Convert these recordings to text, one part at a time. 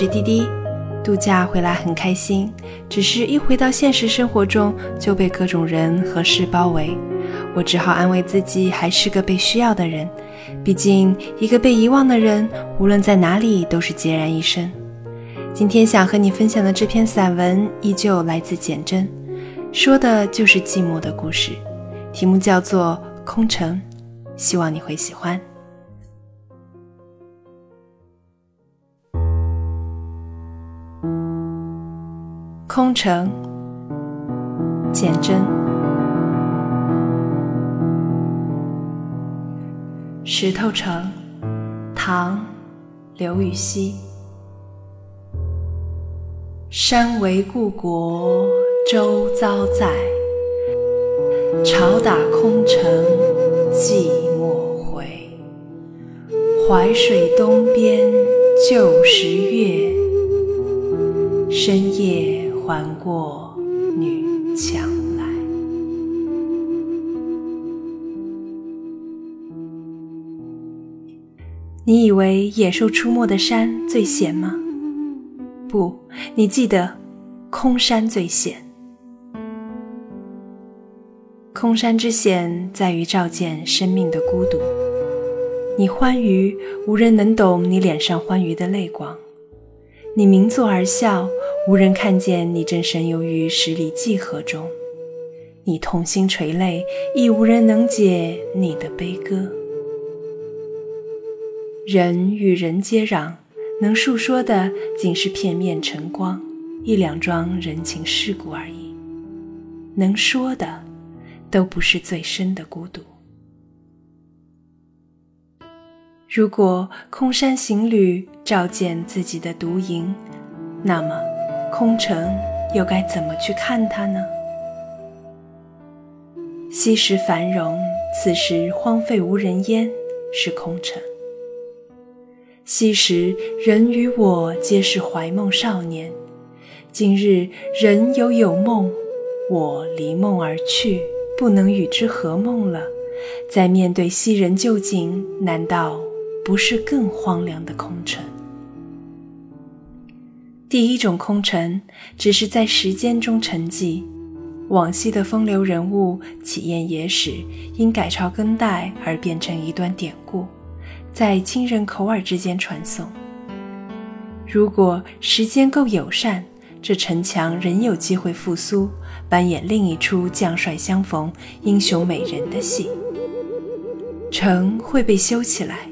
是滴滴，度假回来很开心，只是一回到现实生活中就被各种人和事包围，我只好安慰自己还是个被需要的人。毕竟，一个被遗忘的人，无论在哪里都是孑然一身。今天想和你分享的这篇散文，依旧来自简真，说的就是寂寞的故事，题目叫做《空城》，希望你会喜欢。空城，简真。石头城，唐，刘禹锡。山为故国，周遭在。朝打空城，寂寞回。淮水东边旧时月，深夜。还过女墙来。你以为野兽出没的山最险吗？不，你记得，空山最险。空山之险在于照见生命的孤独。你欢愉，无人能懂你脸上欢愉的泪光。你明坐而笑，无人看见你正神游于十里寄河中；你痛心垂泪，亦无人能解你的悲歌。人与人接壤，能述说的仅是片面晨光，一两桩人情世故而已；能说的，都不是最深的孤独。如果空山行旅照见自己的独影，那么空城又该怎么去看它呢？昔时繁荣，此时荒废无人烟，是空城。昔时人与我皆是怀梦少年，今日人有有梦，我离梦而去，不能与之合梦了。在面对昔人旧景，难道？不是更荒凉的空城。第一种空城，只是在时间中沉寂，往昔的风流人物、起宴野史，因改朝更代而变成一段典故，在亲人口耳之间传颂。如果时间够友善，这城墙仍有机会复苏，扮演另一出将帅相逢、英雄美人的戏。城会被修起来。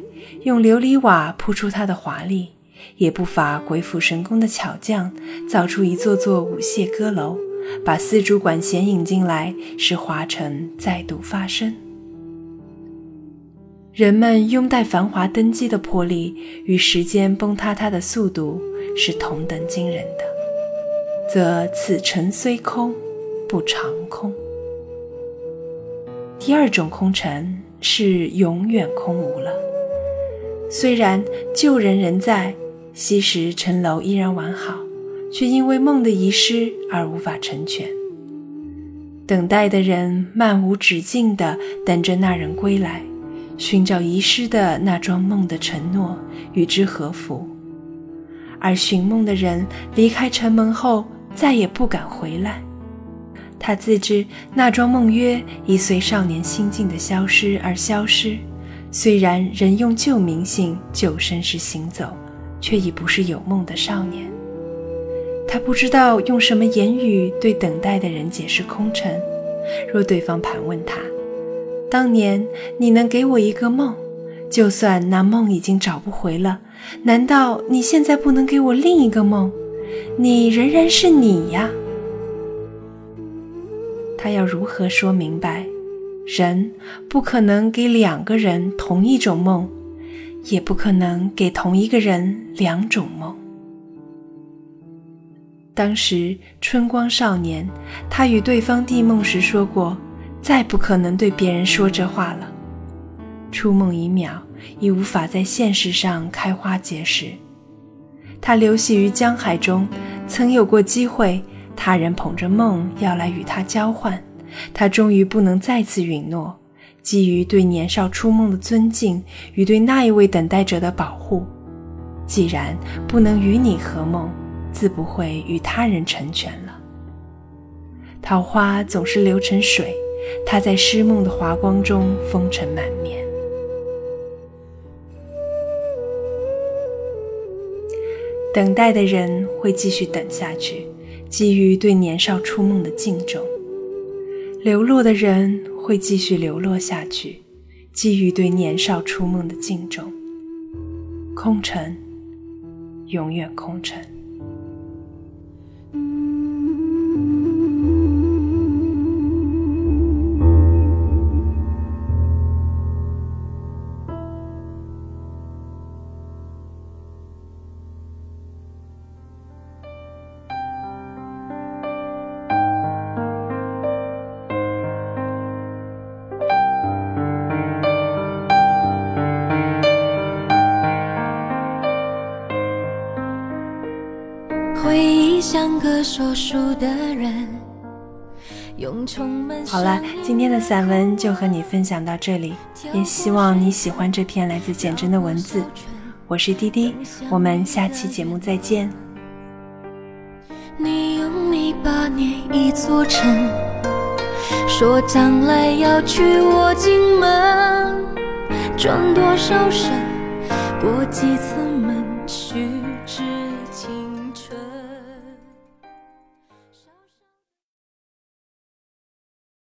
用琉璃瓦铺出它的华丽，也不乏鬼斧神工的巧匠造出一座座舞榭歌楼，把丝竹管弦引进来，使华城再度发生。人们拥戴繁华登基的魄力，与时间崩塌它的速度是同等惊人的，则此城虽空，不长空。第二种空城是永远空无了。虽然旧人仍在，昔时城楼依然完好，却因为梦的遗失而无法成全。等待的人漫无止境地等着那人归来，寻找遗失的那桩梦的承诺，与之合符。而寻梦的人离开城门后，再也不敢回来。他自知那桩梦约已随少年心境的消失而消失。虽然仍用旧名姓、旧身世行走，却已不是有梦的少年。他不知道用什么言语对等待的人解释空城。若对方盘问他：“当年你能给我一个梦，就算那梦已经找不回了，难道你现在不能给我另一个梦？你仍然是你呀？”他要如何说明白？人不可能给两个人同一种梦，也不可能给同一个人两种梦。当时春光少年，他与对方递梦时说过，再不可能对别人说这话了。初梦一秒，已无法在现实上开花结实。他流徙于江海中，曾有过机会，他人捧着梦要来与他交换。他终于不能再次允诺，基于对年少初梦的尊敬与对那一位等待者的保护，既然不能与你合梦，自不会与他人成全了。桃花总是流成水，它在诗梦的华光中风尘满面。等待的人会继续等下去，基于对年少初梦的敬重；流落的人会继续流落下去，基于对年少初梦的敬重。空城，永远空城。回忆像个说书的人，好了，今天的散文就和你分享到这里，也希望你喜欢这篇来自简真的文字。我是滴滴，我们下期节目再见。你用泥巴捏一座城，说将来要娶我进门，转多少身，过几次。